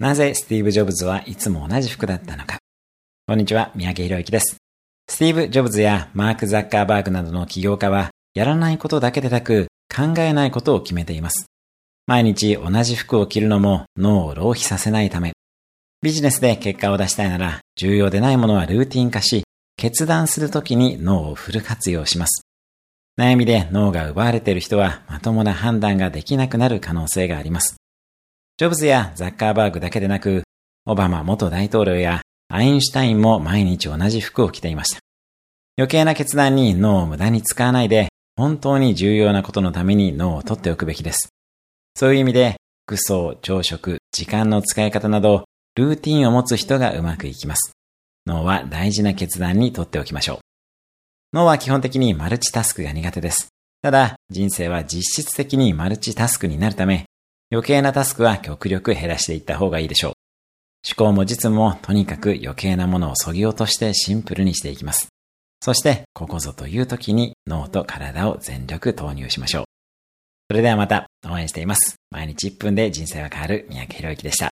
なぜスティーブ・ジョブズはいつも同じ服だったのか。こんにちは、三宅博之です。スティーブ・ジョブズやマーク・ザッカーバーグなどの起業家は、やらないことだけでなく、考えないことを決めています。毎日同じ服を着るのも脳を浪費させないため。ビジネスで結果を出したいなら、重要でないものはルーティン化し、決断するときに脳をフル活用します。悩みで脳が奪われている人はまともな判断ができなくなる可能性があります。ジョブズやザッカーバーグだけでなく、オバマ元大統領やアインシュタインも毎日同じ服を着ていました。余計な決断に脳を無駄に使わないで、本当に重要なことのために脳を取っておくべきです。そういう意味で、服装、朝食、時間の使い方など、ルーティンを持つ人がうまくいきます。脳は大事な決断にとっておきましょう。脳は基本的にマルチタスクが苦手です。ただ、人生は実質的にマルチタスクになるため、余計なタスクは極力減らしていった方がいいでしょう。思考も実務もとにかく余計なものを削ぎ落としてシンプルにしていきます。そして、ここぞという時に脳と体を全力投入しましょう。それではまた応援しています。毎日1分で人生は変わる三宅宏之でした。